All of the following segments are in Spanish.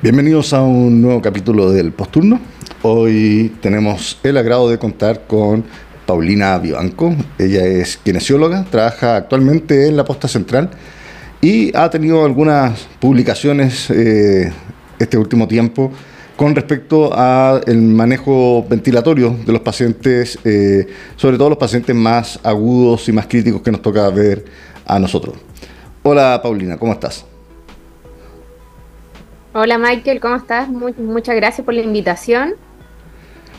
Bienvenidos a un nuevo capítulo del Posturno. Hoy tenemos el agrado de contar con Paulina Vivanco. Ella es kinesióloga, trabaja actualmente en la Posta Central y ha tenido algunas publicaciones eh, este último tiempo con respecto al manejo ventilatorio de los pacientes, eh, sobre todo los pacientes más agudos y más críticos que nos toca ver a nosotros. Hola Paulina, ¿cómo estás? Hola Michael, ¿cómo estás? muchas gracias por la invitación.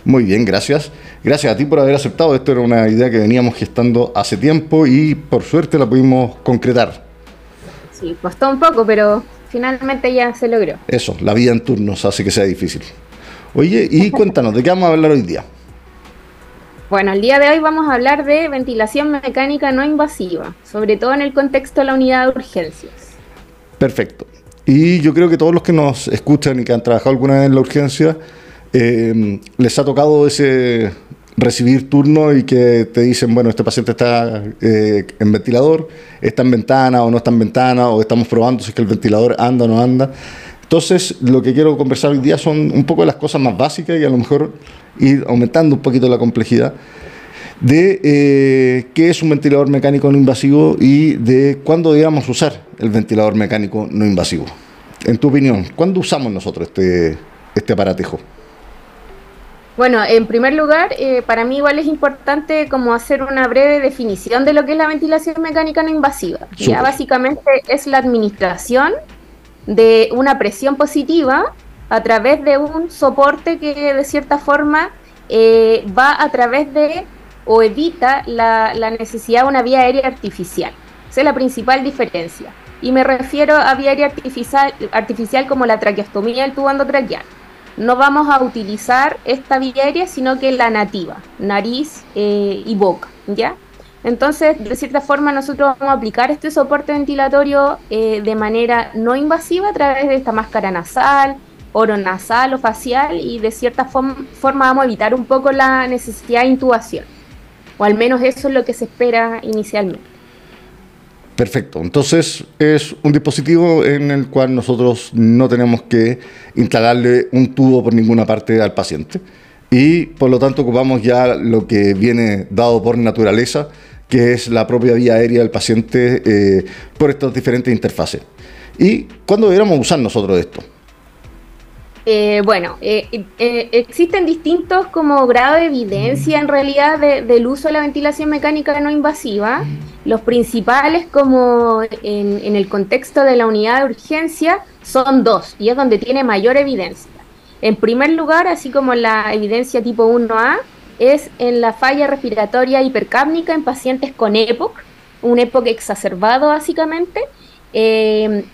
Muy bien, gracias. Gracias a ti por haber aceptado. Esto era una idea que veníamos gestando hace tiempo y por suerte la pudimos concretar. Sí, costó un poco, pero finalmente ya se logró. Eso, la vida en turnos hace que sea difícil. Oye, y cuéntanos, ¿de qué vamos a hablar hoy día? Bueno, el día de hoy vamos a hablar de ventilación mecánica no invasiva, sobre todo en el contexto de la unidad de urgencias. Perfecto. Y yo creo que todos los que nos escuchan y que han trabajado alguna vez en la urgencia, eh, les ha tocado ese recibir turno y que te dicen, bueno, este paciente está eh, en ventilador, está en ventana o no está en ventana, o estamos probando si es que el ventilador anda o no anda. Entonces, lo que quiero conversar hoy día son un poco de las cosas más básicas y a lo mejor ir aumentando un poquito la complejidad de eh, qué es un ventilador mecánico no invasivo y de cuándo debemos usar el ventilador mecánico no invasivo. En tu opinión, ¿cuándo usamos nosotros este, este aparatejo? Bueno, en primer lugar, eh, para mí igual es importante como hacer una breve definición de lo que es la ventilación mecánica no invasiva. Ya básicamente es la administración de una presión positiva a través de un soporte que de cierta forma eh, va a través de o evita la, necesidad de una vía aérea artificial. Esa es la principal diferencia. Y me refiero a vía aérea artificial, artificial como la traqueostomía del tubo endotraqueal. No vamos a utilizar esta vía aérea, sino que la nativa, nariz eh, y boca, ¿ya? Entonces, de cierta forma, nosotros vamos a aplicar este soporte ventilatorio eh, de manera no invasiva a través de esta máscara nasal, oro nasal o facial y de cierta forma vamos a evitar un poco la necesidad de intubación o al menos eso es lo que se espera inicialmente. Perfecto, entonces es un dispositivo en el cual nosotros no tenemos que instalarle un tubo por ninguna parte al paciente y por lo tanto ocupamos ya lo que viene dado por naturaleza, que es la propia vía aérea del paciente eh, por estas diferentes interfaces. ¿Y cuándo deberíamos usar nosotros esto? Eh, bueno, eh, eh, existen distintos como grados de evidencia en realidad del uso de la ventilación mecánica no invasiva. Los principales como en, el contexto de la unidad de urgencia son dos y es donde tiene mayor evidencia. En primer lugar, así como la evidencia tipo 1A, es en la falla respiratoria hipercápnica en pacientes con EPOC, un EPOC exacerbado básicamente,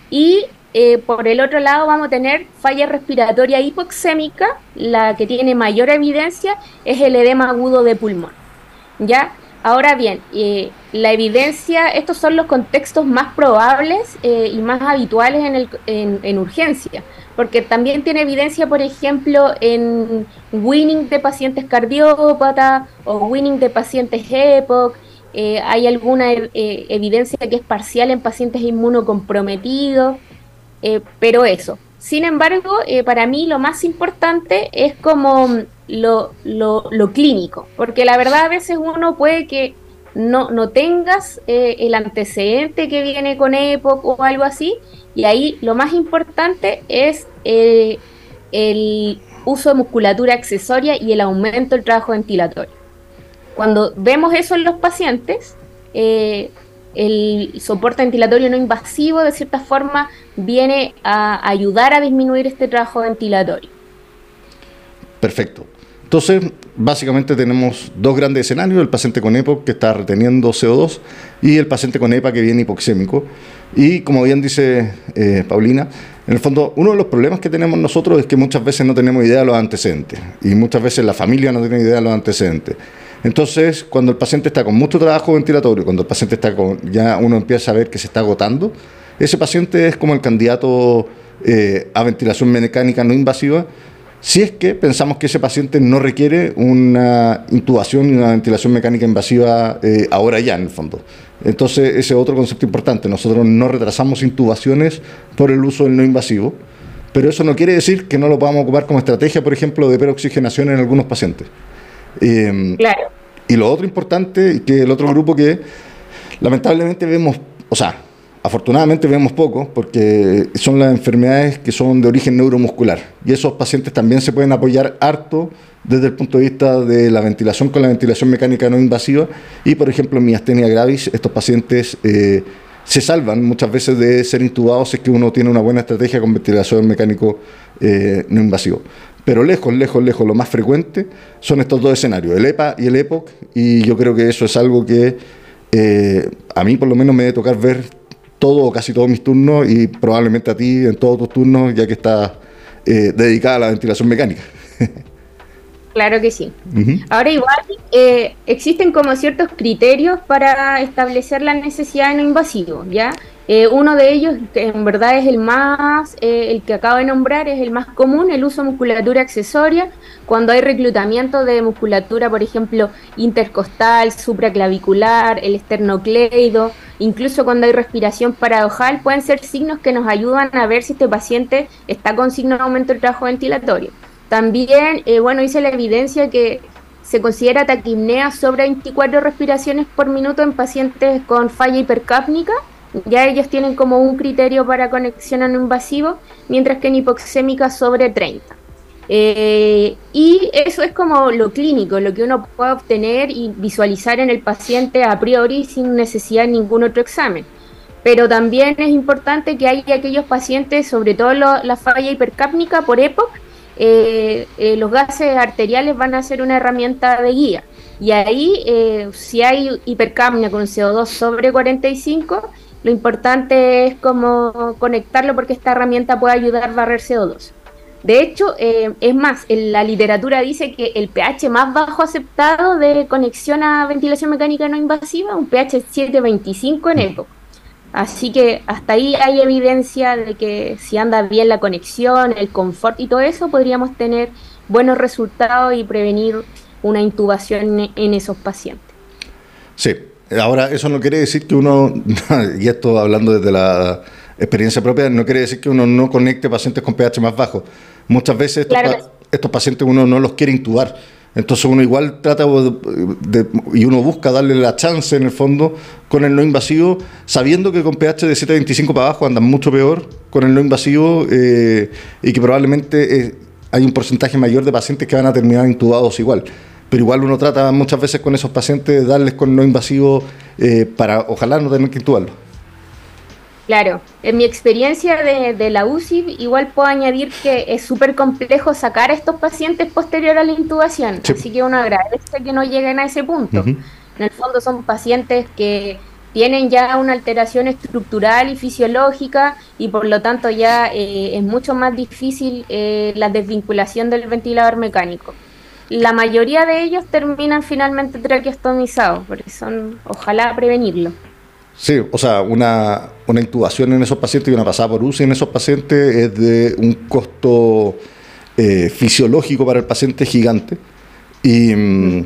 y eh, por el otro lado vamos a tener falla respiratoria hipoxémica, la que tiene mayor evidencia es el edema agudo de pulmón. ¿Ya? Ahora bien, eh, la evidencia, estos son los contextos más probables eh, y más habituales en, el, en, urgencia, porque también tiene evidencia, por ejemplo, en winning de pacientes cardiópatas o winning de pacientes EPOC, hay alguna evidencia que es parcial en pacientes inmunocomprometidos. Eh, pero eso. Sin embargo, eh, para mí lo más importante es como lo, lo, clínico, porque la verdad a veces uno puede que no, no tengas eh, el antecedente que viene con EPOC o algo así, y ahí lo más importante es el uso de musculatura accesoria y el aumento del trabajo ventilatorio. Cuando vemos eso en los pacientes, el soporte ventilatorio no invasivo de cierta forma viene a ayudar a disminuir este trabajo ventilatorio. Perfecto. Entonces, básicamente tenemos dos grandes escenarios, el paciente con EPOC que está reteniendo CO2 y el paciente con EPA que viene hipoxémico. Y como bien dice eh, Paulina, en el fondo uno de los problemas que tenemos nosotros es que muchas veces no tenemos idea de los antecedentes y muchas veces la familia no tiene idea de los antecedentes. Entonces, cuando el paciente está con mucho trabajo ventilatorio, cuando el paciente está con, ya uno empieza a ver que se está agotando, ese paciente es como el candidato eh, a ventilación mecánica no invasiva, si es que pensamos que ese paciente no requiere una intubación y una ventilación mecánica invasiva eh, ahora ya, en el fondo. Entonces, ese es otro concepto importante. Nosotros no retrasamos intubaciones por el uso del no invasivo, pero eso no quiere decir que no lo podamos ocupar como estrategia, por ejemplo, de peroxigenación en algunos pacientes. Em, claro. Y lo otro importante, que el otro grupo que lamentablemente vemos, o sea, afortunadamente vemos poco, porque son las enfermedades que son de origen neuromuscular. Y esos pacientes también se pueden apoyar harto desde el punto de vista de la ventilación con la ventilación mecánica no invasiva. Y, por ejemplo, en miastenia gravis, estos pacientes eh, se salvan muchas veces de ser intubados si es que uno tiene una buena estrategia con ventilación mecánico eh, no invasivo. Pero lejos, lejos, lejos, lo más frecuente son estos dos escenarios, el EPA y el EPOC, y yo creo que eso es algo que eh, a mí por lo menos me debe tocar ver todo o casi todos mis turnos y probablemente a ti en todos tus turnos, ya que estás eh, dedicada a la ventilación mecánica. Claro que sí. Ahora igual eh, existen como ciertos criterios para establecer la necesidad de no invasivo, ¿ya? Eh, uno de ellos, que en verdad es el más, eh, el que acabo de nombrar, es el más común, el uso de musculatura accesoria, cuando hay reclutamiento de musculatura, por ejemplo, intercostal, supraclavicular, el esternocleido, incluso cuando hay respiración paradojal, pueden ser signos que nos ayudan a ver si este paciente está con signo de aumento del trabajo ventilatorio. También, eh, bueno, hice la evidencia que se considera taquipnea sobre 24 respiraciones por minuto en pacientes con falla hipercápnica. Ya ellos tienen como un criterio para conexión a no invasivo, mientras que en hipoxémica sobre 30. Eh, y eso es como lo clínico, lo que uno puede obtener y visualizar en el paciente a priori sin necesidad de ningún otro examen. Pero también es importante que haya aquellos pacientes, sobre todo la falla hipercápnica por EPOC, eh, eh, los gases arteriales van a ser una herramienta de guía. Y ahí, si hay hipercapnia con CO2 sobre 45, lo importante es como conectarlo porque esta herramienta puede ayudar a barrer CO2. De hecho, es más, en la literatura dice que el pH más bajo aceptado de conexión a ventilación mecánica no invasiva, un pH 725 en época. Así que hasta ahí hay evidencia de que si anda bien la conexión, el confort y todo eso, podríamos tener buenos resultados y prevenir una intubación en esos pacientes. Sí, ahora eso no quiere decir que uno, y esto hablando desde la experiencia propia, no quiere decir que uno no conecte pacientes con pH más bajo. Muchas veces estos, estos pacientes uno no los quiere intubar entonces uno igual trata de, y uno busca darle la chance en el fondo con el no invasivo, sabiendo que con pH de 7.25 para abajo andan mucho peor con el no invasivo eh, y que probablemente eh, hay un porcentaje mayor de pacientes que van a terminar intubados igual. Pero igual uno trata muchas veces con esos pacientes de darles con no invasivo eh, para ojalá no tener que intubarlos. Claro, en mi experiencia de, la UCI, igual puedo añadir que es súper complejo sacar a estos pacientes posterior a la intubación, así que uno agradece que no lleguen a ese punto. En el fondo son pacientes que tienen ya una alteración estructural y fisiológica y por lo tanto ya eh, es mucho más difícil eh, la desvinculación del ventilador mecánico. La mayoría de ellos terminan finalmente traqueostomizados, porque son, ojalá prevenirlo. Sí, o sea, una, intubación en esos pacientes y una pasada por UCI en esos pacientes es de un costo eh, fisiológico para el paciente gigante. Y,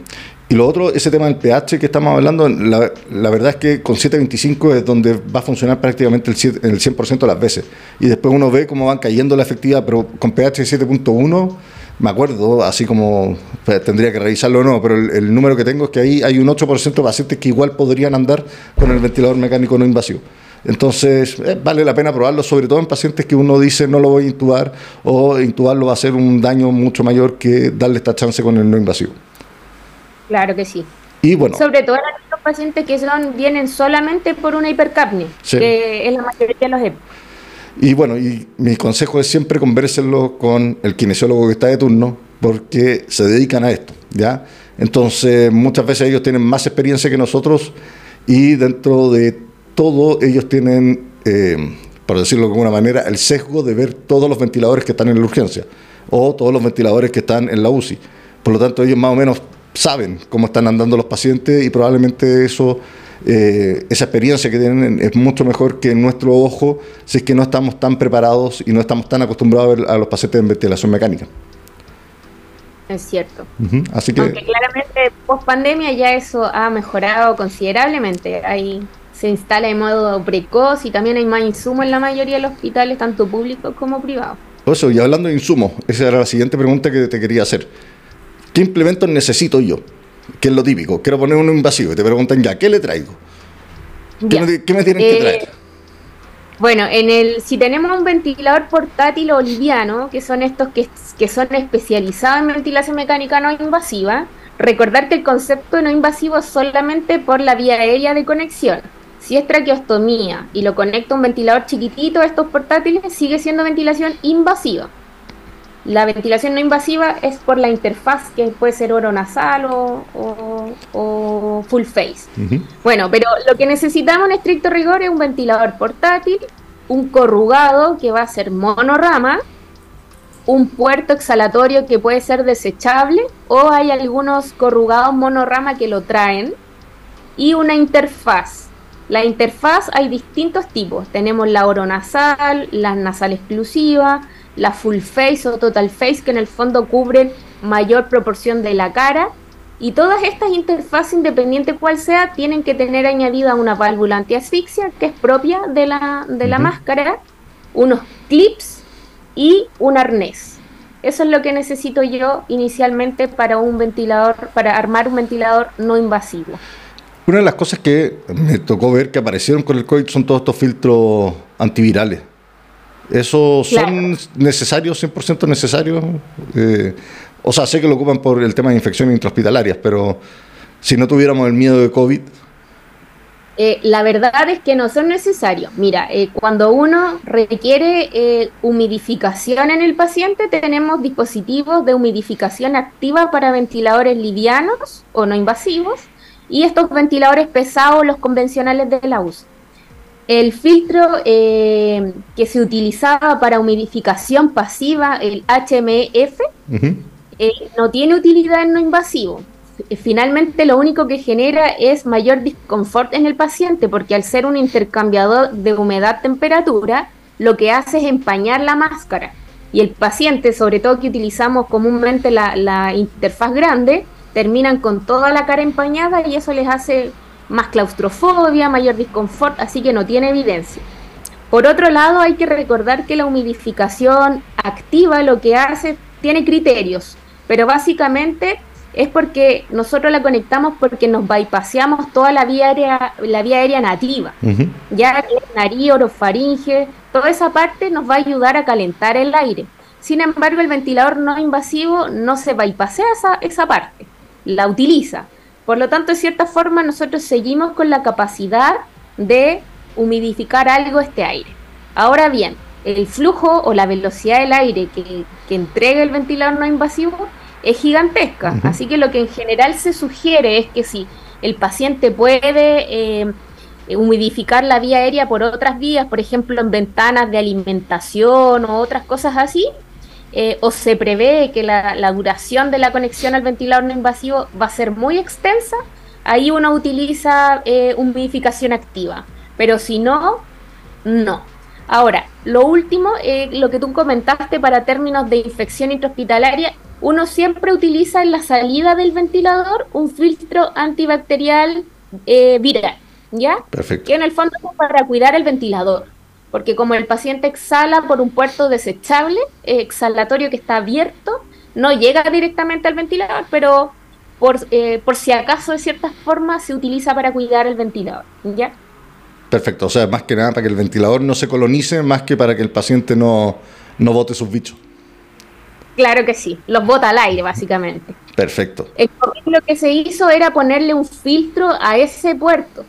lo otro, ese tema del pH que estamos hablando, la, verdad es que con 7.25 es donde va a funcionar prácticamente el, el 100% de las veces. Y después uno ve cómo van cayendo la efectividad, pero con pH 7.1 me acuerdo, así como pues, tendría que revisarlo o no, pero el, número que tengo es que ahí hay un 8% de pacientes que igual podrían andar con el ventilador mecánico no invasivo. Entonces, eh, vale la pena probarlo, sobre todo en pacientes que uno dice no lo voy a intubar o intubarlo va a ser un daño mucho mayor que darle esta chance con el no invasivo. Claro que sí. Y bueno. Sobre todo en los pacientes que son vienen solamente por una hipercapnia, que es la mayoría de los EPO. Y bueno, y mi consejo es siempre convérselo con el kinesiólogo que está de turno, porque se dedican a esto, ¿ya? Entonces, muchas veces ellos tienen más experiencia que nosotros y dentro de todo ellos tienen, eh, por decirlo de alguna manera, el sesgo de ver todos los ventiladores que están en la urgencia o todos los ventiladores que están en la UCI. Por lo tanto, ellos más o menos saben cómo están andando los pacientes y probablemente eso, eh, esa experiencia que tienen es mucho mejor que nuestro ojo si es que no estamos tan preparados y no estamos tan acostumbrados a ver a los pacientes en ventilación mecánica. Es cierto. Así que... Aunque claramente post pandemia ya eso ha mejorado considerablemente. Ahí se instala de modo precoz y también hay más insumos en la mayoría de los hospitales, tanto públicos como privados. Eso, y hablando de insumos, esa era la siguiente pregunta que te quería hacer. ¿Qué implementos necesito yo? Que es lo típico. Quiero poner uno invasivo y te preguntan ya, ¿qué le traigo? ¿Qué, me, tienen que eh, traer? Bueno, en el, si tenemos un ventilador portátil o liviano, que son estos que, que son especializados en ventilación mecánica no invasiva, recordar que el concepto no invasivo es solamente por la vía aérea de conexión. Si es traqueostomía y lo conecta un ventilador chiquitito a estos portátiles, sigue siendo ventilación invasiva. La ventilación no invasiva es por la interfaz, que puede ser oronasal o, o, full face. Bueno, pero lo que necesitamos en estricto rigor es un ventilador portátil, un corrugado que va a ser monorama, un puerto exhalatorio que puede ser desechable o hay algunos corrugados monorama que lo traen y una interfaz. La interfaz hay distintos tipos. Tenemos la oronasal, la nasal exclusiva, la full face o total face, que en el fondo cubren mayor proporción de la cara. Y todas estas interfaces, independiente cuál sea, tienen que tener añadida una válvula antiasfixia, que es propia de la, de la máscara, unos clips y un arnés. Eso es lo que necesito yo inicialmente para un ventilador, para armar un ventilador no invasivo. Una de las cosas que me tocó ver que aparecieron con el COVID son todos estos filtros antivirales. ¿Esos son necesarios, 100% necesarios? Eh, o sea, sé que lo ocupan por el tema de infecciones intrahospitalarias, pero si no tuviéramos el miedo de COVID. Eh, la verdad es que no son necesarios. Mira, eh, cuando uno requiere humidificación en el paciente, tenemos dispositivos de humidificación activa para ventiladores livianos o no invasivos y estos ventiladores pesados, los convencionales de la UCI. El filtro eh, que se utilizaba para humidificación pasiva, el HMF, eh, no tiene utilidad en no invasivo. Finalmente lo único que genera es mayor disconfort en el paciente porque al ser un intercambiador de humedad-temperatura, lo que hace es empañar la máscara. Y el paciente, sobre todo que utilizamos comúnmente la, la interfaz grande, terminan con toda la cara empañada y eso les hace más claustrofobia, mayor disconfort, así que no tiene evidencia. Por otro lado, hay que recordar que la humidificación activa lo que hace tiene criterios, pero básicamente es porque nosotros la conectamos porque nos bypaseamos toda la vía aérea, la vía aérea nativa. Ya nariz, orofaringe, toda esa parte nos va a ayudar a calentar el aire. Sin embargo, el ventilador no invasivo no se bypasea esa, esa parte, la utiliza. Por lo tanto, de cierta forma, nosotros seguimos con la capacidad de humidificar algo este aire. Ahora bien, el flujo o la velocidad del aire que, entrega el ventilador no invasivo es gigantesca. Así que lo que en general se sugiere es que si el paciente puede eh, humidificar la vía aérea por otras vías, por ejemplo en ventanas de alimentación o otras cosas así, eh, o se prevé que la, duración de la conexión al ventilador no invasivo va a ser muy extensa, ahí uno utiliza eh, humidificación activa. Pero si no, no. Ahora, lo último, eh, lo que tú comentaste para términos de infección intrahospitalaria, uno siempre utiliza en la salida del ventilador un filtro antibacterial viral, ¿ya? Perfecto. Que en el fondo es para cuidar el ventilador porque como el paciente exhala por un puerto desechable, exhalatorio que está abierto, no llega directamente al ventilador, pero por, eh, por si acaso de cierta forma se utiliza para cuidar el ventilador. ¿ya? Perfecto, o sea, más que nada para que el ventilador no se colonice, más que para que el paciente no, no bote sus bichos. Claro que sí, los bota al aire básicamente. Perfecto. El lo que se hizo era ponerle un filtro a ese puerto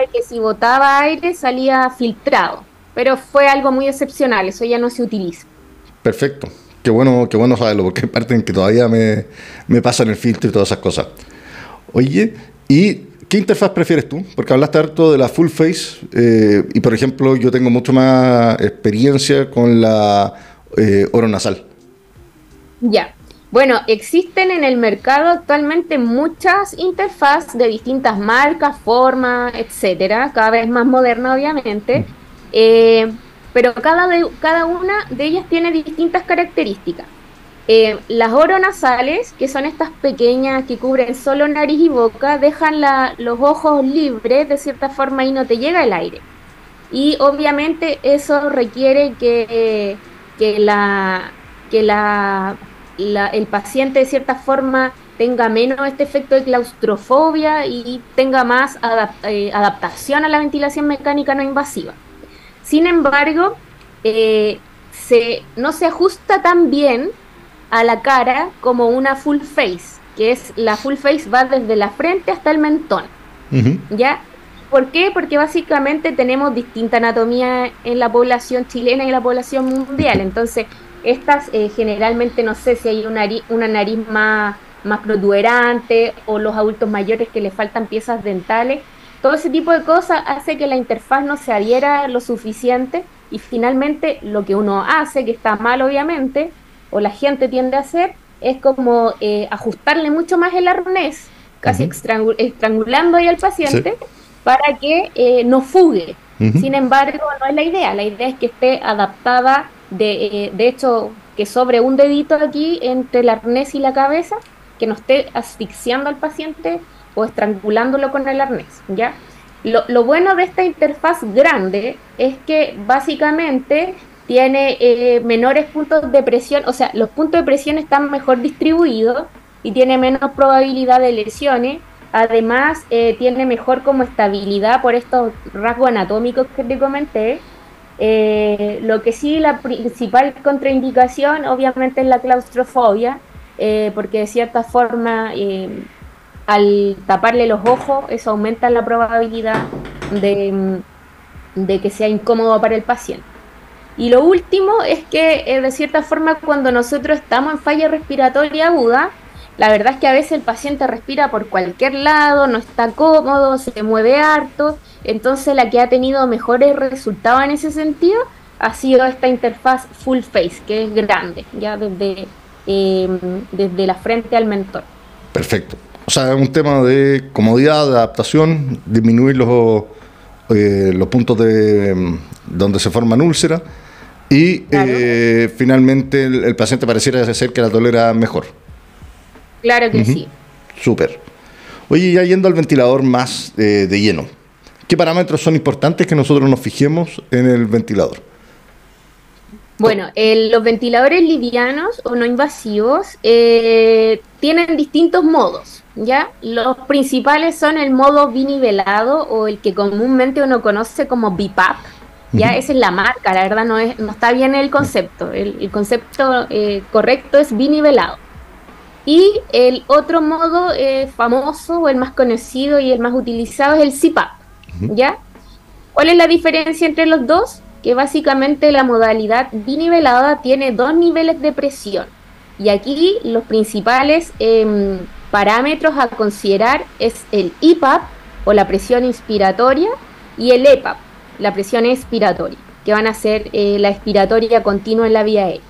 de que si botaba aire salía filtrado, pero fue algo muy excepcional, eso ya no se utiliza. Perfecto, qué bueno, qué bueno saberlo, porque hay parte en que todavía me, me pasan el filtro y todas esas cosas. Oye, ¿y qué interfaz prefieres tú? Porque hablaste harto de la full face eh, y por ejemplo yo tengo mucho más experiencia con la eh, oro nasal. Ya. Bueno, existen en el mercado actualmente muchas interfaces de distintas marcas, formas, etcétera, cada vez más moderna, obviamente, eh, pero cada, de, cada una de ellas tiene distintas características. Eh, las oronasales, que son estas pequeñas que cubren solo nariz y boca, dejan los ojos libres de cierta forma y no te llega el aire. Y obviamente eso requiere que, que, la, que la, el paciente de cierta forma tenga menos este efecto de claustrofobia y tenga más eh, adaptación a la ventilación mecánica no invasiva. Sin embargo, eh, se, no se ajusta tan bien a la cara como una full face, que es la full face va desde la frente hasta el mentón. ¿Ya? ¿Por qué? Porque básicamente tenemos distinta anatomía en la población chilena y en la población mundial. Entonces, estas eh, generalmente no sé si hay una, una nariz más, más protuberante o los adultos mayores que le faltan piezas dentales. Todo ese tipo de cosas hace que la interfaz no se adhiera lo suficiente y finalmente lo que uno hace, que está mal obviamente, o la gente tiende a hacer es como eh, ajustarle mucho más el arnés, casi estrangulando ahí al paciente, para que eh, no fugue. Sin embargo, no es la idea, la idea es que esté adaptada, de, eh, de hecho, que sobre un dedito aquí entre el arnés y la cabeza, que no esté asfixiando al paciente o estrangulándolo con el arnés, ¿ya? Lo, lo bueno de esta interfaz grande es que básicamente tiene eh, menores puntos de presión, o sea, los puntos de presión están mejor distribuidos y tiene menos probabilidad de lesiones. Además, eh, tiene mejor como estabilidad por estos rasgos anatómicos que te comenté. Eh, lo que sí, la principal contraindicación obviamente es la claustrofobia, porque de cierta forma, al taparle los ojos, eso aumenta la probabilidad de, de que sea incómodo para el paciente. Y lo último es que eh, de cierta forma cuando nosotros estamos en falla respiratoria aguda, la verdad es que a veces el paciente respira por cualquier lado, no está cómodo, se mueve harto, entonces la que ha tenido mejores resultados en ese sentido ha sido esta interfaz full face, que es grande, ya desde, em, desde la frente al mentor. Perfecto. O sea, es un tema de comodidad, de adaptación, disminuir los, eh, los puntos de donde se forman úlceras y eh, finalmente el, paciente pareciera ser que la tolera mejor. Claro que sí. Súper. Oye, ya yendo al ventilador más eh, de lleno, ¿qué parámetros son importantes que nosotros nos fijemos en el ventilador? Bueno, los ventiladores livianos o no invasivos eh, tienen distintos modos, ¿ya? Los principales son el modo binivelado o el que comúnmente uno conoce como BIPAP, ya esa es la marca, la verdad no, es, no está bien el concepto. El, concepto eh, correcto es binivelado. Y el otro modo eh, famoso o el más conocido y el más utilizado es el ¿Ya? ¿Cuál es la diferencia entre los dos? Que básicamente la modalidad binivelada tiene dos niveles de presión. Y aquí los principales em, parámetros a considerar es el IPAP o la presión inspiratoria y el EPAP la presión expiratoria, que van a ser eh, la expiratoria continua en la vía aérea.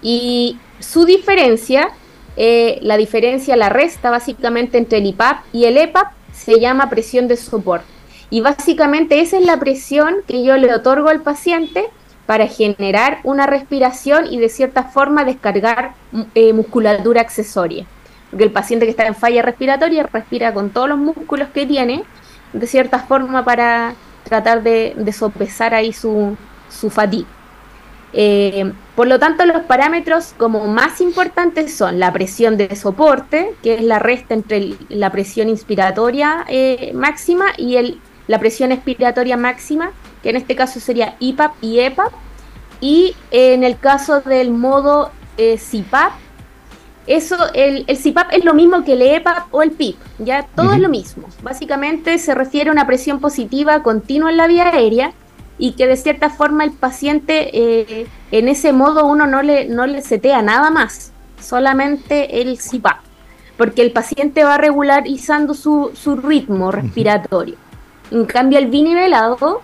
Y su diferencia, eh, la diferencia, la resta básicamente entre el IPAP y el EPAP, se llama presión de soporte. Y básicamente esa es la presión que yo le otorgo al paciente para generar una respiración y de cierta forma descargar eh, musculatura accesoria. Porque el paciente que está en falla respiratoria respira con todos los músculos que tiene, de cierta forma para tratar de, sopesar ahí su, su fatiga. Eh, por lo tanto, los parámetros como más importantes son la presión de soporte, que es la resta entre la presión inspiratoria eh, máxima y el, la presión expiratoria máxima, que en este caso sería IPAP y EPAP. Y en el caso del modo eh, CIPAP, eso, el, el CPAP es lo mismo que el EPAP o el PIP, ya todo es lo mismo. Básicamente se refiere a una presión positiva continua en la vía aérea y que de cierta forma el paciente eh, en ese modo uno no le, no le setea nada más, solamente el CPAP, porque el paciente va regularizando su, su ritmo respiratorio. En cambio el binivelado,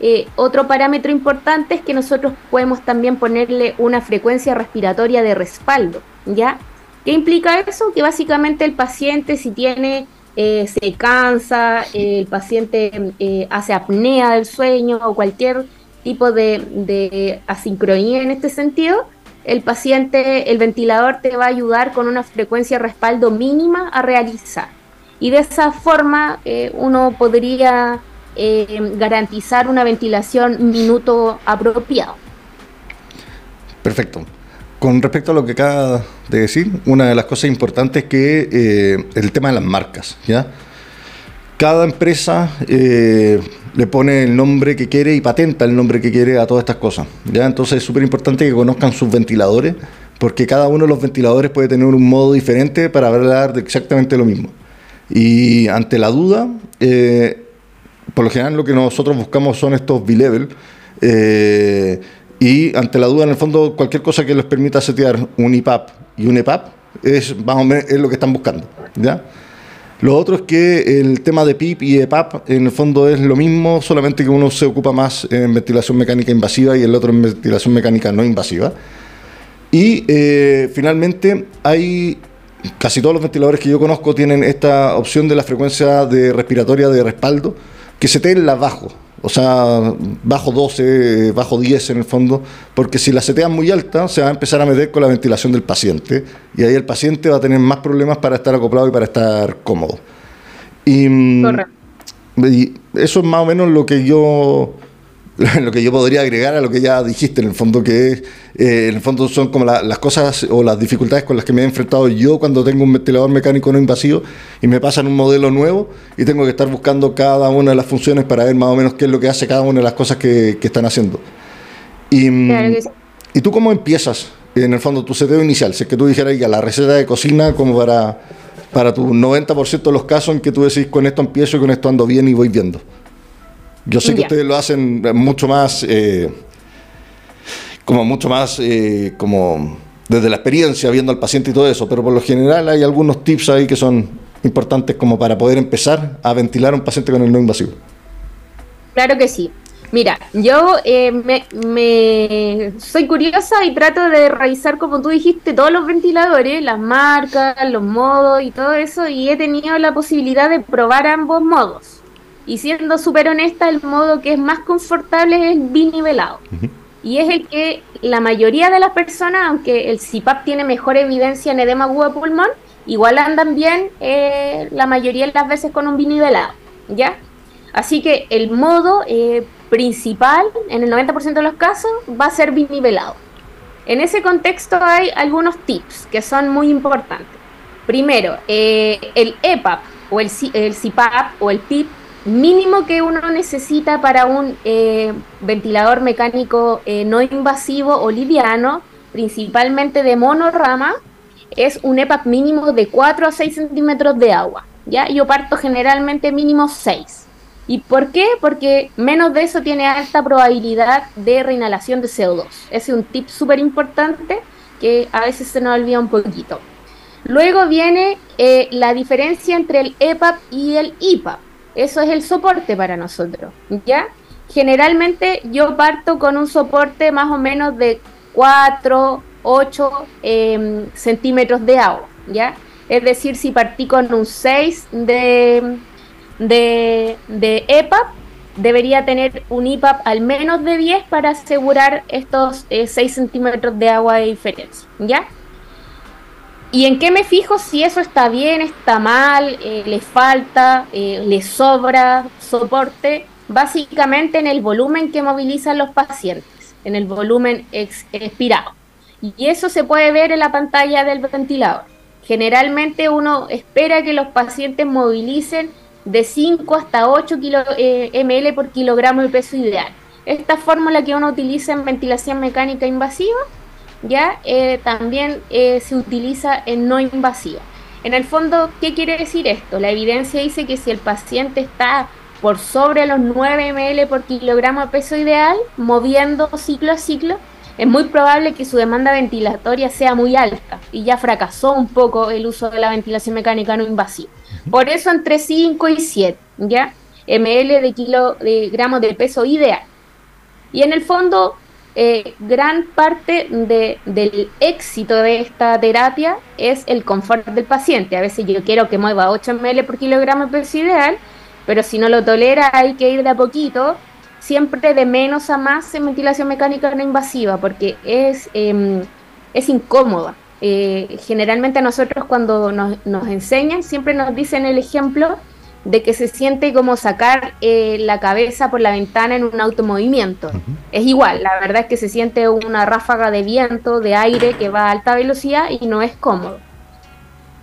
eh, otro parámetro importante es que nosotros podemos también ponerle una frecuencia respiratoria de respaldo, ¿ya? ¿Qué implica eso? Que básicamente el paciente si tiene, eh, se cansa, el paciente eh, hace apnea del sueño o cualquier tipo de, de asincronía en este sentido, el paciente, el ventilador te va a ayudar con una frecuencia de respaldo mínima a realizar. Y de esa forma eh, uno podría eh, garantizar una ventilación minuto apropiado. Perfecto. Con respecto a lo que acaba de decir, una de las cosas importantes es que eh, el tema de las marcas, ¿ya? Cada empresa le pone el nombre que quiere y patenta el nombre que quiere a todas estas cosas. ¿ya? Entonces es súper importante que conozcan sus ventiladores, porque cada uno de los ventiladores puede tener un modo diferente para hablar de exactamente lo mismo. Y ante la duda, eh, por lo general lo que nosotros buscamos son estos B-level. Eh, y ante la duda, en el fondo, cualquier cosa que les permita setear un IPAP y un EPAP es más o menos es lo que están buscando. ¿ya? Lo otro es que el tema de PIP y EPAP en el fondo es lo mismo, solamente que uno se ocupa más en ventilación mecánica invasiva y el otro en ventilación mecánica no invasiva. Y eh, finalmente hay casi todos los ventiladores que yo conozco tienen esta opción de la frecuencia de respiratoria de respaldo que se la bajo o sea, bajo 12, bajo 10 en el fondo, porque si la setean muy alta, se va a empezar a meter con la ventilación del paciente, y ahí el paciente va a tener más problemas para estar acoplado y para estar cómodo. Y, y eso es más o menos lo que yo lo que yo podría agregar a lo que ya dijiste, en el fondo, que eh, en el fondo son como las cosas o las dificultades con las que me he enfrentado yo cuando tengo un ventilador mecánico no invasivo y me pasan un modelo nuevo y tengo que estar buscando cada una de las funciones para ver más o menos qué es lo que hace cada una de las cosas que, están haciendo. Y, ¿Y tú cómo empiezas, en el fondo, tu seteo inicial? Si es que tú dijeras ya la receta de cocina como para, para tu 90% de los casos en que tú decís con esto empiezo y con esto ando bien y voy viendo. Yo sé que ustedes lo hacen mucho más, eh, como mucho más, eh, como desde la experiencia, viendo al paciente y todo eso, pero por lo general hay algunos tips ahí que son importantes como para poder empezar a ventilar a un paciente con el no invasivo. Claro que sí. Mira, yo eh, me, soy curiosa y trato de revisar, como tú dijiste, todos los ventiladores, las marcas, los modos y todo eso, y he tenido la posibilidad de probar ambos modos. Y siendo súper honesta, el modo que es más confortable es el binivelado. Y es el que la mayoría de las personas, aunque el CPAP tiene mejor evidencia en edema agudo de pulmón, igual andan bien eh, la mayoría de las veces con un binivelado. ¿Ya? Así que el modo eh, principal, en el 90% de los casos, va a ser binivelado. En ese contexto hay algunos tips que son muy importantes. Primero, eh, el EPAP o el, el CPAP o el PIP mínimo que uno necesita para un eh, ventilador mecánico eh, no invasivo o liviano, principalmente de monorama, es un EPAP mínimo de 4 a 6 centímetros de agua. ¿ya? Yo parto generalmente mínimo 6. ¿Y por qué? Porque menos de eso tiene alta probabilidad de reinhalación de CO2. Ese es un tip súper importante que a veces se nos olvida un poquito. Luego viene eh, la diferencia entre el EPAP y el IPAP. Eso es el soporte para nosotros, ¿ya? Generalmente yo parto con un soporte más o menos de 4, 8 em, centímetros de agua, ¿ya? Es decir, si partí con un 6 de, de, de EPAP, debería tener un IPAP al menos de 10 para asegurar estos 6 eh, centímetros de agua de diferencia, ¿ya? ¿Y en qué me fijo si eso está bien, está mal, eh, le falta, eh, le sobra soporte? Básicamente en el volumen que movilizan los pacientes, en el volumen expirado. Y eso se puede ver en la pantalla del ventilador. Generalmente uno espera que los pacientes movilicen de 5 hasta 8 kilo, eh, ml por kilogramo de peso ideal. Esta fórmula que uno utiliza en ventilación mecánica invasiva ya eh, también eh, se utiliza en no invasiva. En el fondo, ¿qué quiere decir esto? La evidencia dice que si el paciente está por sobre los 9 ml por kilogramo de peso ideal, moviendo ciclo a ciclo, es muy probable que su demanda ventilatoria sea muy alta y ya fracasó un poco el uso de la ventilación mecánica no invasiva. Por eso entre 5 y 7, ¿ya? ml de kilogramo de peso ideal. Y en el fondo, eh, gran parte del éxito de esta terapia es el confort del paciente. A veces yo quiero que mueva 8 ml por kilogramo de peso ideal, pero si no lo tolera hay que ir de a poquito, siempre de menos a más en ventilación mecánica no invasiva, porque es, em, es incómoda. Eh, generalmente a nosotros cuando nos, nos enseñan siempre nos dicen el ejemplo de que se siente como sacar eh, la cabeza por la ventana en un automovimiento. Es igual, la verdad es que se siente una ráfaga de viento, de aire que va a alta velocidad y no es cómodo.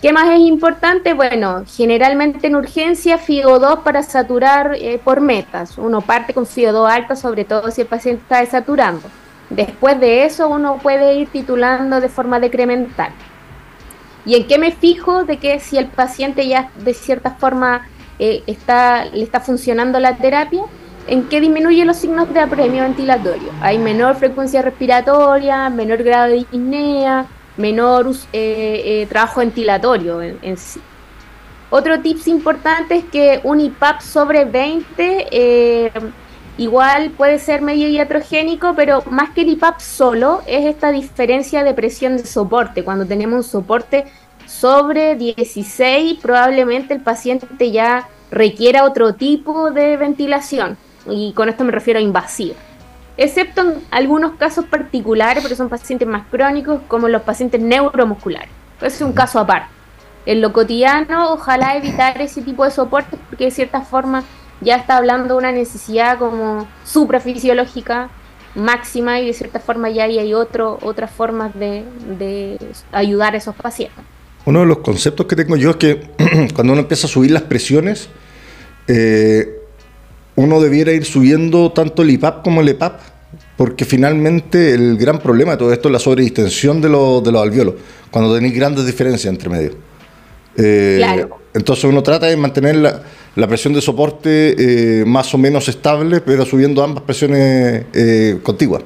¿Qué más es importante? Bueno, generalmente en urgencia FIO2 para saturar eh, por metas. Uno parte con FIO2 alto, sobre todo si el paciente está desaturando. Después de eso uno puede ir titulando de forma decremental. ¿Y en qué me fijo de que si el paciente ya de cierta forma eh, está, le está funcionando la terapia, en que disminuye los signos de apremio ventilatorio. Hay menor frecuencia respiratoria, menor grado de disnea, menor eh, eh, trabajo ventilatorio en, sí. Otro tips importante es que un IPAP sobre 20 igual puede ser medio iatrogénico, pero más que el IPAP solo es esta diferencia de presión de soporte. Cuando tenemos un soporte sobre 16, probablemente el paciente ya requiera otro tipo de ventilación. Y con esto me refiero a invasiva. Excepto en algunos casos particulares, porque son pacientes más crónicos, como los pacientes neuromusculares. es un caso aparte. En lo cotidiano, ojalá evitar ese tipo de soportes, porque de cierta forma ya está hablando de una necesidad como suprafisiológica máxima y de cierta forma ya hay otro, otras formas de, de ayudar a esos pacientes. Uno de los conceptos que tengo yo es que cuando uno empieza a subir las presiones, eh, uno debiera ir subiendo tanto el IPAP como el EPAP, porque finalmente el gran problema de todo esto es la sobredistensión de, de los alveolos, cuando tenéis grandes diferencias entre medio. Eh, entonces uno trata de mantener la, presión de soporte eh, más o menos estable, pero subiendo ambas presiones contiguas.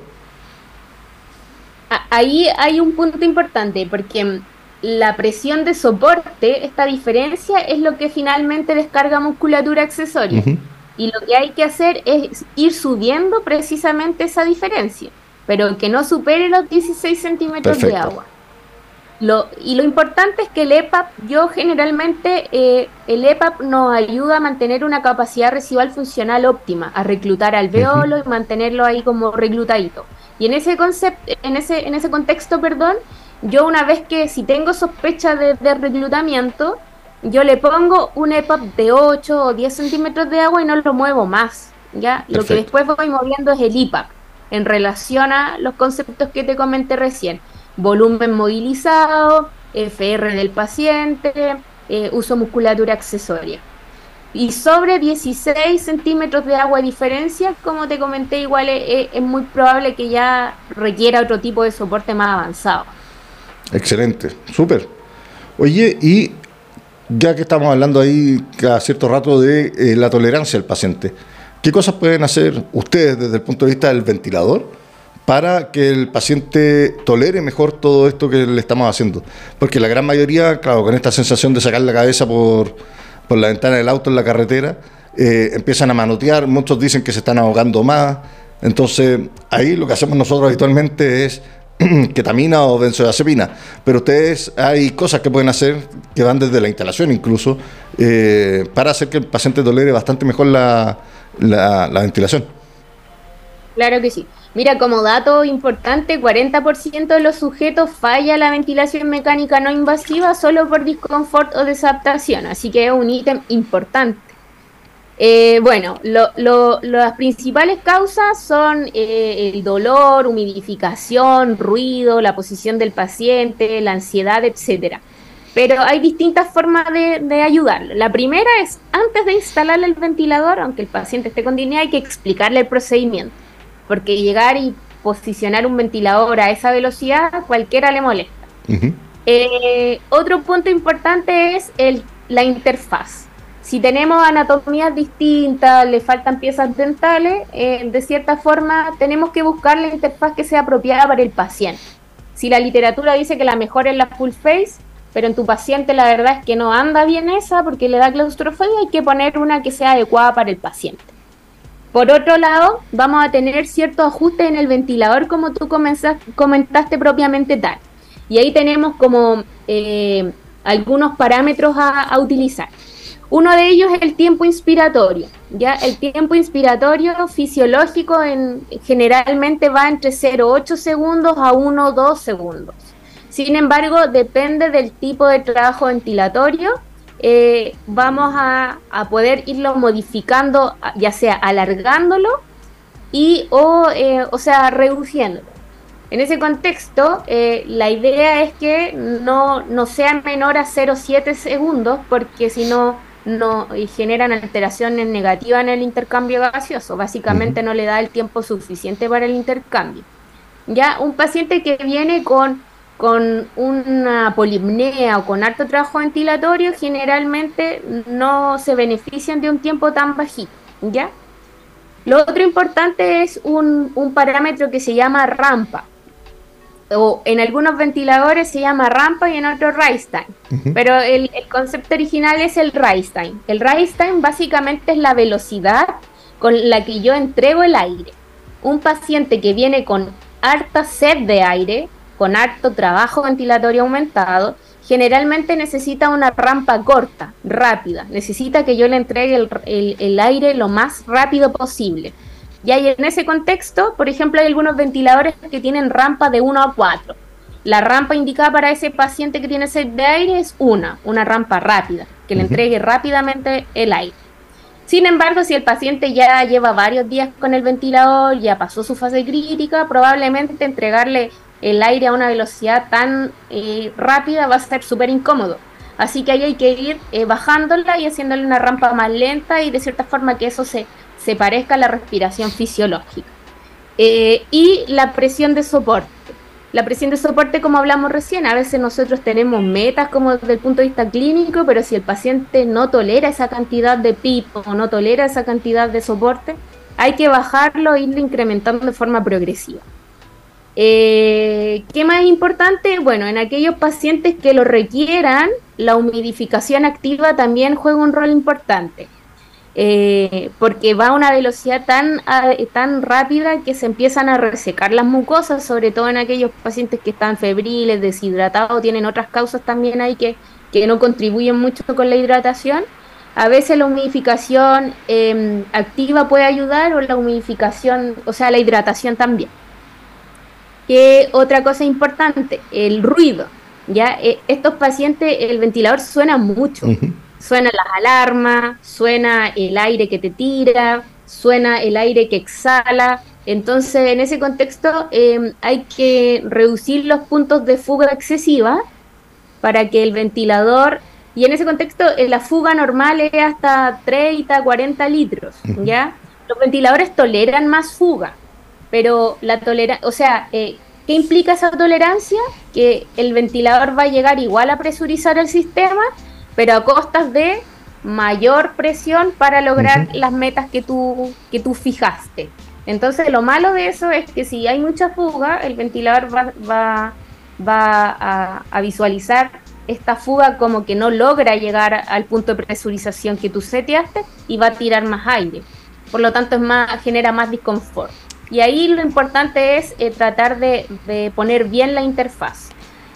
Ahí hay un punto importante, porque la presión de soporte, esta diferencia, es lo que finalmente descarga musculatura accesoria. Y lo que hay que hacer es ir subiendo precisamente esa diferencia, pero que no supere los 16 centímetros de agua. Lo, y lo importante es que el EPAP, yo generalmente, eh, el EPAP nos ayuda a mantener una capacidad residual funcional óptima, a reclutar alveolo y mantenerlo ahí como reclutadito. Y en ese concepto, en ese, en ese contexto, perdón, yo una vez que si tengo sospecha de, reclutamiento, yo le pongo un EPAP de 8 o 10 centímetros de agua y no lo muevo más. ¿ya? Lo que después voy moviendo es el IPAP en relación a los conceptos que te comenté recién. Volumen movilizado, FR del paciente, eh, uso musculatura accesoria. Y sobre 16 centímetros de agua de diferencia, como te comenté, igual es muy probable que ya requiera otro tipo de soporte más avanzado. Excelente, súper. Oye, y ya que estamos hablando ahí cada cierto rato de eh, la tolerancia del paciente, ¿qué cosas pueden hacer ustedes desde el punto de vista del ventilador para que el paciente tolere mejor todo esto que le estamos haciendo? Porque la gran mayoría, claro, con esta sensación de sacar la cabeza por, por la ventana del auto en la carretera, eh, empiezan a manotear, muchos dicen que se están ahogando más. Entonces, ahí lo que hacemos nosotros habitualmente es ketamina o benzodiazepina. Pero ustedes hay cosas que pueden hacer que van desde la instalación incluso eh, para hacer que el paciente tolere bastante mejor la, la, ventilación. Claro que sí. Mira, como dato importante, 40% de los sujetos falla la ventilación mecánica no invasiva solo por disconfort o desadaptación, así que es un ítem importante. Eh, bueno, las principales causas son eh, el dolor, humidificación, ruido, la posición del paciente, la ansiedad, etcétera. Pero hay distintas formas de, de ayudarlo. La primera es, antes de instalarle el ventilador, aunque el paciente esté con disnea, hay que explicarle el procedimiento. Porque llegar y posicionar un ventilador a esa velocidad, cualquiera le molesta. Eh, otro punto importante es el, la interfaz si tenemos anatomías distintas, le faltan piezas dentales, eh, de cierta forma tenemos que buscar la interfaz que sea apropiada para el paciente. Si la literatura dice que la mejor es la full face, pero en tu paciente la verdad es que no anda bien esa porque le da claustrofobia, hay que poner una que sea adecuada para el paciente. Por otro lado, vamos a tener ciertos ajustes en el ventilador, como tú comentaste propiamente tal. Y ahí tenemos como eh, algunos parámetros a, utilizar. Uno de ellos es el tiempo inspiratorio. ¿ya? El tiempo inspiratorio fisiológico en, generalmente va entre 0,8 segundos a 1,2 segundos. Sin embargo, depende del tipo de trabajo ventilatorio eh, vamos a, poder irlo modificando, ya sea alargándolo y o, eh, o sea, reduciéndolo. En ese contexto, eh, la idea es que no, no sea menor a 0,7 segundos, porque si no, no generan alteraciones negativas en el intercambio gaseoso. Básicamente no le da el tiempo suficiente para el intercambio. Ya un paciente que viene con con una polipnea o con alto trabajo ventilatorio generalmente no se benefician de un tiempo tan bajito, ¿ya? Lo otro importante es un, parámetro que se llama rampa, o en algunos ventiladores se llama rampa y en otros rise time, pero el, el, concepto original es el rise time. El rise time básicamente es la velocidad con la que yo entrego el aire. Un paciente que viene con harta sed de aire, con alto trabajo ventilatorio aumentado, generalmente necesita una rampa corta, rápida. Necesita que yo le entregue el, aire lo más rápido posible. Y ahí en ese contexto, por ejemplo, hay algunos ventiladores que tienen rampa de 1 a 4. La rampa indicada para ese paciente que tiene sed de aire es una, una rampa rápida, que le entregue rápidamente el aire. Sin embargo, si el paciente ya lleva varios días con el ventilador, ya pasó su fase crítica, probablemente entregarle el aire a una velocidad tan eh, rápida va a ser súper incómodo. Así que ahí hay que ir eh, bajándola y haciéndole una rampa más lenta y de cierta forma que eso se, se parezca a la respiración fisiológica. Eh, y la presión de soporte. La presión de soporte, como hablamos recién, a veces nosotros tenemos metas como desde el punto de vista clínico, pero si el paciente no tolera esa cantidad de PIP o no tolera esa cantidad de soporte, hay que bajarlo e irlo incrementando de forma progresiva. Eh, ¿Qué más importante? Bueno, en aquellos pacientes que lo requieran, la humidificación activa también juega un rol importante, eh, porque va a una velocidad tan, tan rápida que se empiezan a resecar las mucosas, sobre todo en aquellos pacientes que están febriles, deshidratados, tienen otras causas también ahí que, que no contribuyen mucho con la hidratación. A veces la humidificación em, activa puede ayudar o la humidificación, o sea, la hidratación también otra cosa importante, el ruido. Ya eh, estos pacientes, el ventilador suena mucho. Suena las alarmas, suena el aire que te tira, suena el aire que exhala. Entonces, en ese contexto, em, hay que reducir los puntos de fuga excesiva para que el ventilador, y en ese contexto, eh, la fuga normal es hasta 30, 40 litros, ¿ya? Los ventiladores toleran más fuga, pero la tolerancia, o sea, eh, ¿qué implica esa tolerancia? Que el ventilador va a llegar igual a presurizar el sistema, pero a costas de mayor presión para lograr las metas que tú, que tú fijaste. Entonces lo malo de eso es que si hay mucha fuga, el ventilador va, va, va a, a, visualizar esta fuga como que no logra llegar al punto de presurización que tú seteaste y va a tirar más aire. Por lo tanto, es más, genera más disconfort. Y ahí lo importante es eh, tratar de, poner bien la interfaz.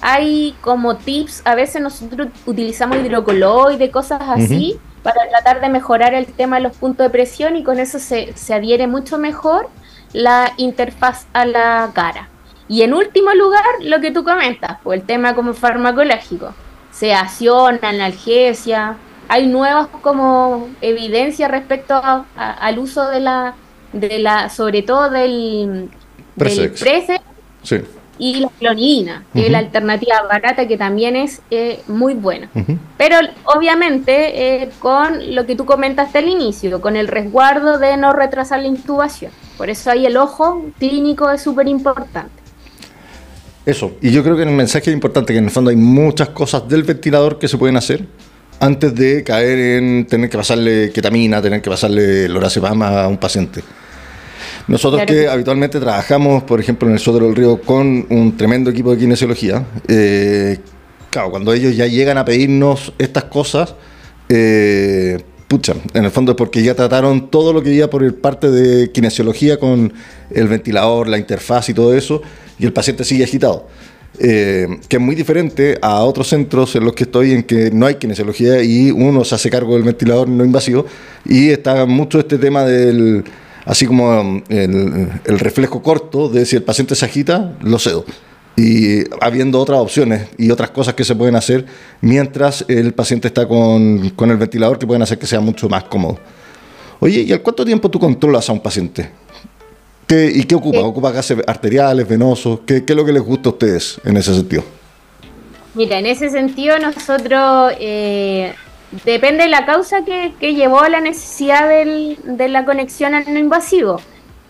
Hay como tips, a veces nosotros utilizamos hidrocoloide, cosas así, para tratar de mejorar el tema de los puntos de presión y con eso se, adhiere mucho mejor la interfaz a la cara. Y en último lugar, lo que tú comentas, pues el tema como farmacológico. Sedación, analgesia, hay nuevas como evidencia respecto al uso de la de la, sobre todo del, Presex. Y la clonina, que es la alternativa barata que también es eh, muy buena. Pero obviamente eh, con lo que tú comentaste al inicio, con el resguardo de no retrasar la intubación. Por eso ahí el ojo clínico es súper importante. Eso, y yo creo que el mensaje es importante, que en el fondo hay muchas cosas del ventilador que se pueden hacer antes de caer en tener que pasarle ketamina, tener que pasarle lorazepam a un paciente. Nosotros que habitualmente trabajamos, por ejemplo, en el Sotero del Río con un tremendo equipo de kinesiología, eh, claro, cuando ellos ya llegan a pedirnos estas cosas, eh, pucha, en el fondo es porque ya trataron todo lo que iba por el parte de kinesiología con el ventilador, la interfaz y todo eso, y el paciente sigue agitado. Eh, que es muy diferente a otros centros en los que estoy en que no hay kinesiología y uno se hace cargo del ventilador no invasivo y está mucho este tema del, así como um, el, el reflejo corto de si el paciente se agita, lo cedo y habiendo otras opciones y otras cosas que se pueden hacer mientras el paciente está con, con, el ventilador que pueden hacer que sea mucho más cómodo. Oye, ¿y al cuánto tiempo tú controlas a un paciente? ¿Qué, ¿Y qué ocupa? ¿Ocupa gases arteriales, venosos? ¿Qué, ¿Qué, es lo que les gusta a ustedes en ese sentido? Mira, en ese sentido nosotros, eh, depende de la causa que, que llevó a la necesidad del, de la conexión al no invasivo.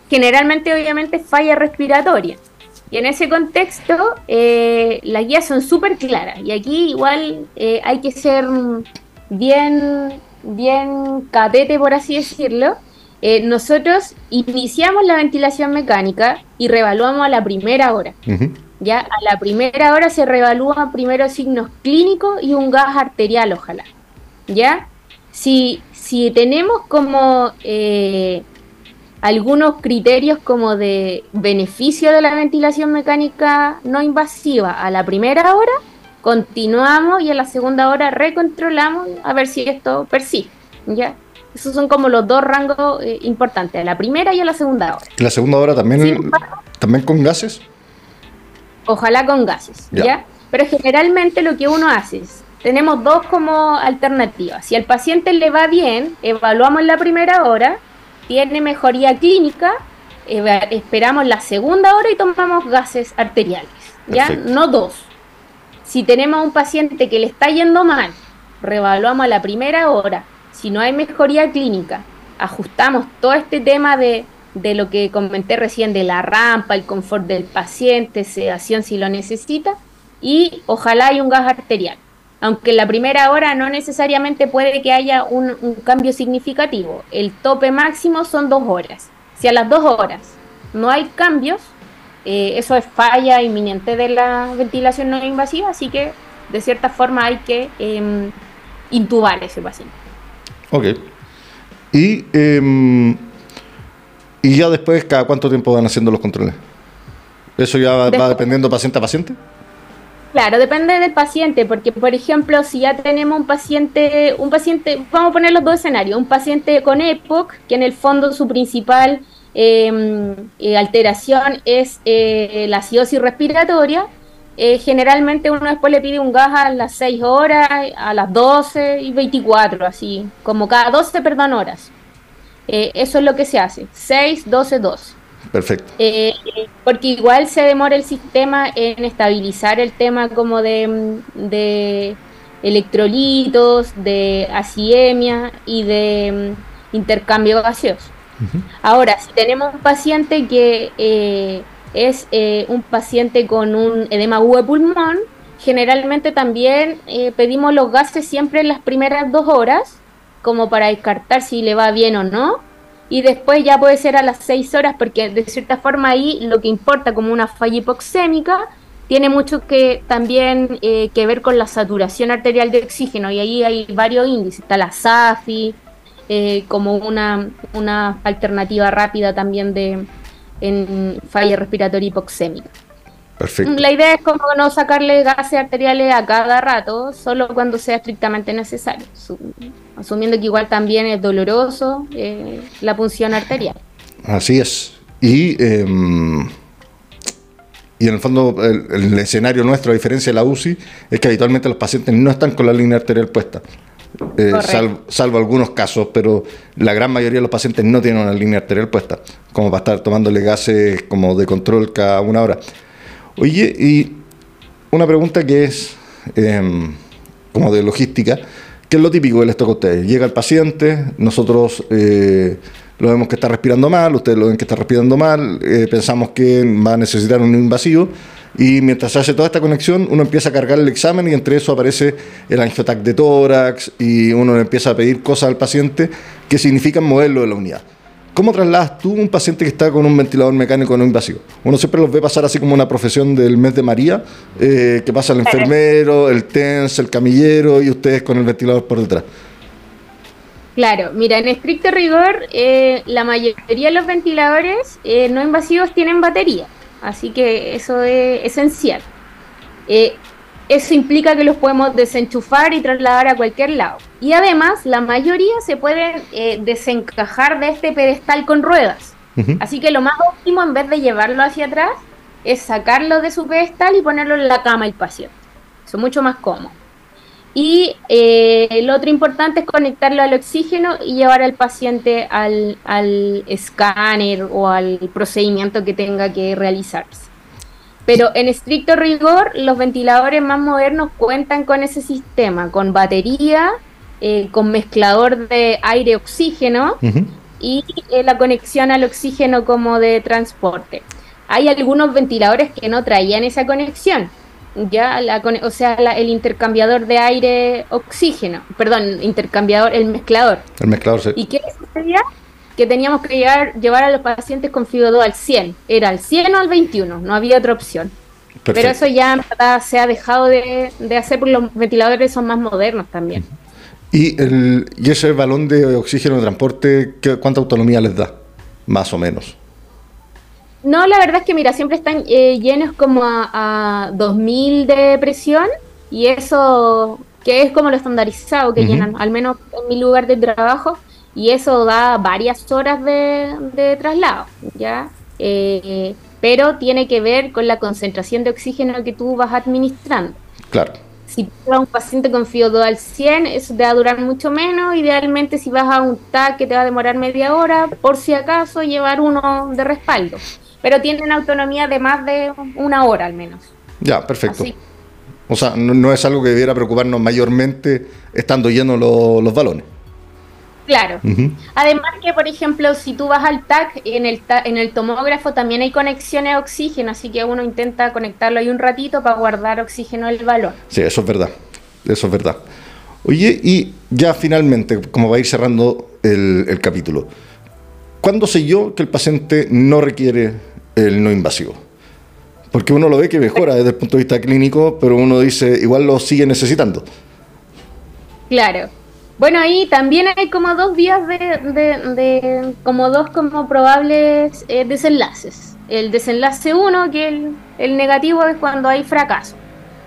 Generalmente, obviamente, falla respiratoria. Y en ese contexto, eh, las guías son súper claras. Y aquí igual eh, hay que ser bien, bien catete, por así decirlo. Eh, nosotros iniciamos la ventilación mecánica y revaluamos a la primera hora. Uh -huh. Ya a la primera hora se revalúan primero signos clínicos y un gas arterial, ojalá. Ya si, si tenemos como eh, algunos criterios como de beneficio de la ventilación mecánica no invasiva a la primera hora, continuamos y a la segunda hora recontrolamos a ver si esto persiste. ¿ya? Esos son como los dos rangos eh, importantes, a la primera y a la segunda hora. ¿Y la segunda hora también, sí, también con gases? Ojalá con gases, ¿ya? ¿ya? Pero generalmente lo que uno hace es, tenemos dos como alternativas. Si al paciente le va bien, evaluamos la primera hora, tiene mejoría clínica, esperamos la segunda hora y tomamos gases arteriales, ¿ya? Perfecto. No dos. Si tenemos un paciente que le está yendo mal, revaluamos a la primera hora. Si no hay mejoría clínica, ajustamos todo este tema de, de lo que comenté recién de la rampa, el confort del paciente, sedación si lo necesita, y ojalá hay un gas arterial aunque en la primera hora no necesariamente puede que haya un, un, cambio significativo. El tope máximo son dos horas. Si a las dos horas no hay cambios, eh, eso es falla inminente de la ventilación no invasiva, así que de cierta forma hay que eh, intubar ese paciente. Ok. Y, eh, y ya después, ¿cada cuánto tiempo van haciendo los controles? ¿Eso ya va, va dependiendo paciente a paciente? Claro, depende del paciente, porque por ejemplo, si ya tenemos un paciente, un paciente, vamos a poner los dos escenarios, un paciente con EPOC, que en el fondo su principal eh, eh, alteración es eh, la acidosis respiratoria, generalmente uno después le pide un gas a las 6 horas, a las 12 y 24, así, como cada 12, perdón, horas. eso es lo que se hace, 6, 12, 12. Perfecto. Eh, porque igual se demora el sistema en estabilizar el tema como de, de electrolitos, de acidemia y de um, intercambio gaseoso. Uh -huh. Ahora, si tenemos un paciente que eh, es eh, un paciente con un edema agudo de pulmón, generalmente también eh, pedimos los gases siempre en las primeras dos horas, como para descartar si le va bien o no y después ya puede ser a las 6 horas porque de cierta forma ahí lo que importa como una falla hipoxémica tiene mucho que también eh, que ver con la saturación arterial de oxígeno y ahí hay varios índices, está la SAFI eh, como una, una alternativa rápida también de en falla respiratoria hipoxémica. Perfecto. La idea es como no sacarle gases arteriales a cada rato, solo cuando sea estrictamente necesario, asumiendo que igual también es doloroso eh, la punción arterial. Así es. Y, eh, y en el fondo, el, el, escenario nuestro, a diferencia de la UCI, es que habitualmente los pacientes no están con la línea arterial puesta. Eh, salvo, salvo, algunos casos, pero la gran mayoría de los pacientes no tienen una línea arterial puesta, como para estar tomándole gases como de control cada una hora. Oye, y una pregunta que es eh, como de logística, ¿qué es lo típico que les toca ustedes? Llega el paciente, nosotros eh, lo vemos que está respirando mal, ustedes lo ven que está respirando mal, eh, pensamos que va a necesitar un invasivo, y mientras se hace toda esta conexión, uno empieza a cargar el examen y entre eso aparece el angiotac de tórax y uno empieza a pedir cosas al paciente que significan moverlo de la unidad. ¿Cómo trasladas tú un paciente que está con un ventilador mecánico no invasivo? Uno siempre los ve pasar así como una profesión del mes de María, eh, que pasa el enfermero, el TENS, el camillero y ustedes con el ventilador por detrás. Claro, mira, en estricto rigor, eh, la mayoría de los ventiladores eh, no invasivos tienen batería, así que eso es esencial. Eh, eso implica que los podemos desenchufar y trasladar a cualquier lado. Y además, la mayoría se pueden desencajar de este pedestal con ruedas. Así que lo más óptimo, en vez de llevarlo hacia atrás, es sacarlo de su pedestal y ponerlo en la cama del paciente. Eso es mucho más cómodo. Y eh, lo otro importante es conectarlo al oxígeno y llevar al paciente al, al escáner o al procedimiento que tenga que realizarse. Pero en estricto rigor, los ventiladores más modernos cuentan con ese sistema, con batería, eh, con mezclador de aire-oxígeno y eh, la conexión al oxígeno como de transporte. Hay algunos ventiladores que no traían esa conexión ya la, o sea el intercambiador de aire oxígeno perdón intercambiador el mezclador el mezclador sí. y qué sucedía que teníamos que llevar, llevar a los pacientes con FIO2 al 100 era al 100 o al 21 no había otra opción. Pero eso ya se ha dejado de, hacer porque los ventiladores son más modernos también. ¿Y, el, ¿Y ese balón de oxígeno de transporte, cuánta autonomía les da? Más o menos. No, la verdad es que mira, siempre están eh, llenos como a, 2000 de presión y eso que es como lo estandarizado que llenan, al menos en mi lugar de trabajo, y eso da varias horas de, traslado, ¿ya? Eh, pero tiene que ver con la concentración de oxígeno que tú vas administrando. Claro. Si vas a un paciente con FIO2 al 100, eso te va a durar mucho menos. Idealmente, si vas a un TAC que te va a demorar media hora, por si acaso, llevar uno de respaldo pero tienen autonomía de más de una hora al menos. Ya, perfecto. O sea, no, es algo que debiera preocuparnos mayormente estando llenos los balones. Claro. Además que, por ejemplo, si tú vas al TAC, en el, en el tomógrafo también hay conexiones a oxígeno, así que uno intenta conectarlo ahí un ratito para guardar oxígeno del balón. Sí, eso es verdad. Eso es verdad. Oye, y ya finalmente, como va a ir cerrando el, el capítulo, ¿cuándo sé yo que el paciente no requiere el no invasivo. Porque uno lo ve que mejora desde el punto de vista clínico, pero uno dice, igual lo sigue necesitando. Claro. Bueno, ahí también hay como dos vías de, como dos como probables eh, desenlaces. El desenlace uno, que el, el negativo es cuando hay fracaso.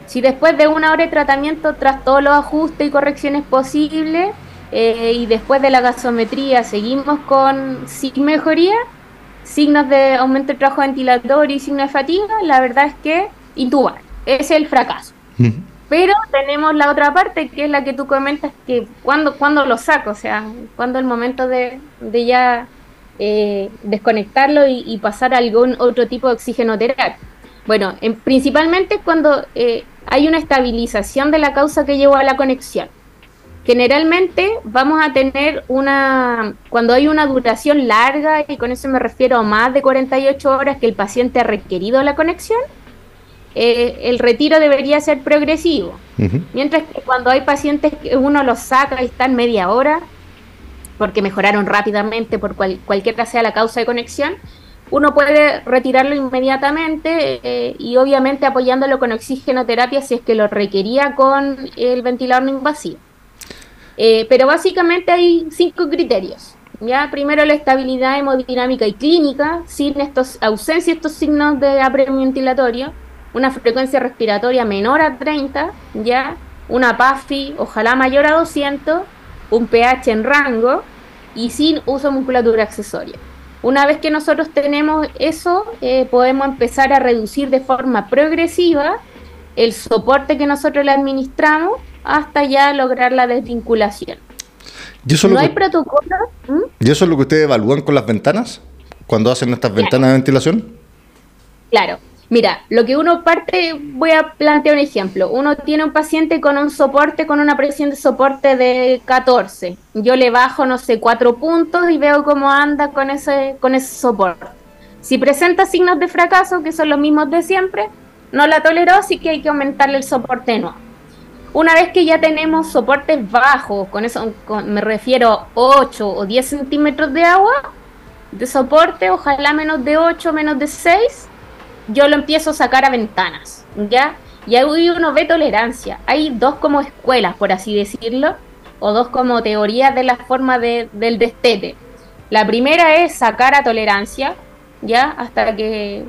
Si después de una hora de tratamiento, tras todos los ajustes y correcciones posibles, eh, y después de la gasometría seguimos con sin mejoría, signos de aumento del trabajo ventilatorio y signos de fatiga, la verdad es que intubar. es el fracaso. Pero tenemos la otra parte, que es la que tú comentas, que cuando, cuando lo saco, o sea, cuando el momento de, de ya eh, desconectarlo y, pasar a algún otro tipo de oxigenoterapia. Bueno, en, principalmente cuando eh, hay una estabilización de la causa que llevó a la conexión. Generalmente vamos a tener una, cuando hay una duración larga, y con eso me refiero a más de 48 horas que el paciente ha requerido la conexión, eh, el retiro debería ser progresivo. Mientras que cuando hay pacientes que uno los saca y están media hora, porque mejoraron rápidamente por cual, cualquiera sea la causa de conexión, uno puede retirarlo inmediatamente eh, y obviamente apoyándolo con oxigenoterapia si es que lo requería con el ventilador no invasivo. Eh, pero básicamente hay cinco criterios. Ya, primero la estabilidad hemodinámica y clínica, sin estos, ausencia de estos signos de apremio ventilatorio, una frecuencia respiratoria menor a 30, ya, una PAFI ojalá mayor a 200, un pH en rango y sin uso de musculatura accesoria. Una vez que nosotros tenemos eso, eh, podemos empezar a reducir de forma progresiva el soporte que nosotros le administramos hasta ya lograr la desvinculación. no hay protocolo. ¿Y eso es lo que ustedes evalúan con las ventanas? Cuando hacen estas ventanas de ventilación. Claro. Mira, lo que uno parte, voy a plantear un ejemplo. Uno tiene un paciente con un soporte, con una presión de soporte de 14. Yo le bajo, no sé, cuatro puntos y veo cómo anda con ese, con ese soporte. Si presenta signos de fracaso, que son los mismos de siempre, no la toleró, así que hay que aumentarle el soporte nuevo. Una vez que ya tenemos soportes bajos, con eso me refiero 8 o 10 centímetros de agua de soporte, ojalá menos de 8, menos de 6, yo lo empiezo a sacar a ventanas, ¿ya? Y ahí uno ve tolerancia. Hay dos como escuelas, por así decirlo, o dos como teorías de la forma del destete. La primera es sacar a tolerancia, ya, hasta que,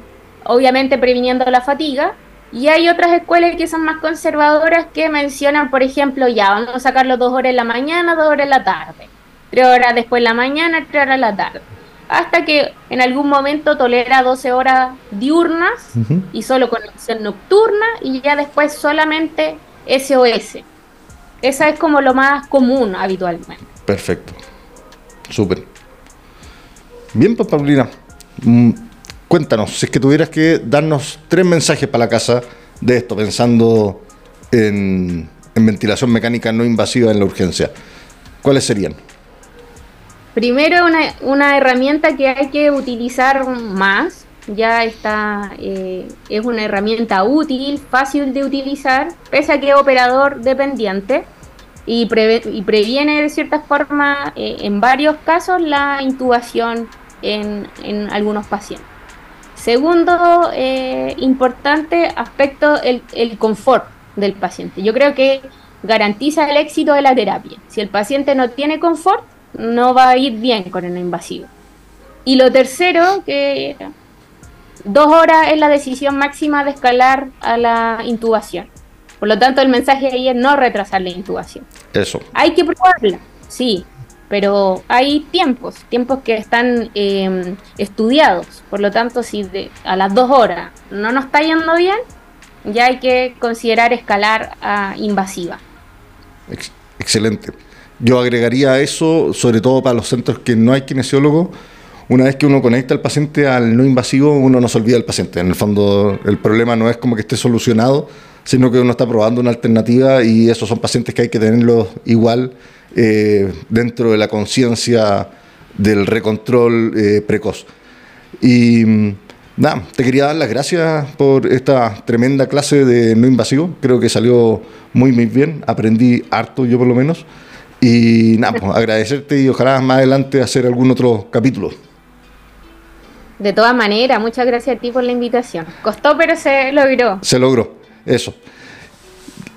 obviamente previniendo la fatiga. Y hay otras escuelas que son más conservadoras que mencionan, por ejemplo, ya, vamos a sacarlo dos horas en la mañana, dos horas en la tarde. Tres horas después en la mañana, tres horas en la tarde. Hasta que en algún momento tolera 12 horas diurnas y solo conexión nocturna y ya después solamente SOS. Esa es como lo más común habitualmente. Perfecto. Súper. Bien, pues Paulina, mm, cuéntanos, si es que tuvieras que darnos tres mensajes para la casa de esto, pensando en, en ventilación mecánica no invasiva en la urgencia, ¿cuáles serían? Primero, una, una herramienta que hay que utilizar más, ya está, eh, es una herramienta útil, fácil de utilizar, pese a que es operador dependiente y, previene de cierta forma, eh, en varios casos, la intubación en, en algunos pacientes. Segundo eh, importante aspecto, el, el confort del paciente. Yo creo que garantiza el éxito de la terapia. Si el paciente no tiene confort, no va a ir bien con el invasivo. Y lo tercero, que dos horas es la decisión máxima de escalar a la intubación. Por lo tanto, el mensaje ahí es no retrasar la intubación. Eso. Hay que probarla, sí, pero hay tiempos, tiempos que están em, estudiados. Por lo tanto, si a las dos horas no nos está yendo bien, ya hay que considerar escalar a invasiva. excelente. Yo agregaría eso, sobre todo para los centros que no hay kinesiólogo, una vez que uno conecta al paciente al no invasivo, uno no se olvida del paciente. En el fondo, el problema no es como que esté solucionado, sino que uno está probando una alternativa y esos son pacientes que hay que tenerlos igual eh, dentro de la conciencia del recontrol eh, precoz. Y mm, nada, te quería dar las gracias por esta tremenda clase de no invasivo. Creo que salió muy, muy bien. Aprendí harto, yo por lo menos. Y nada, pues, agradecerte y ojalá más adelante hacer algún otro capítulo. De todas maneras, muchas gracias a ti por la invitación. Costó, pero se logró. Se logró, eso.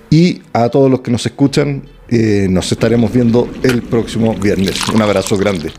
Y a todos los que nos escuchan, eh, nos estaremos viendo el próximo viernes. Un abrazo grande.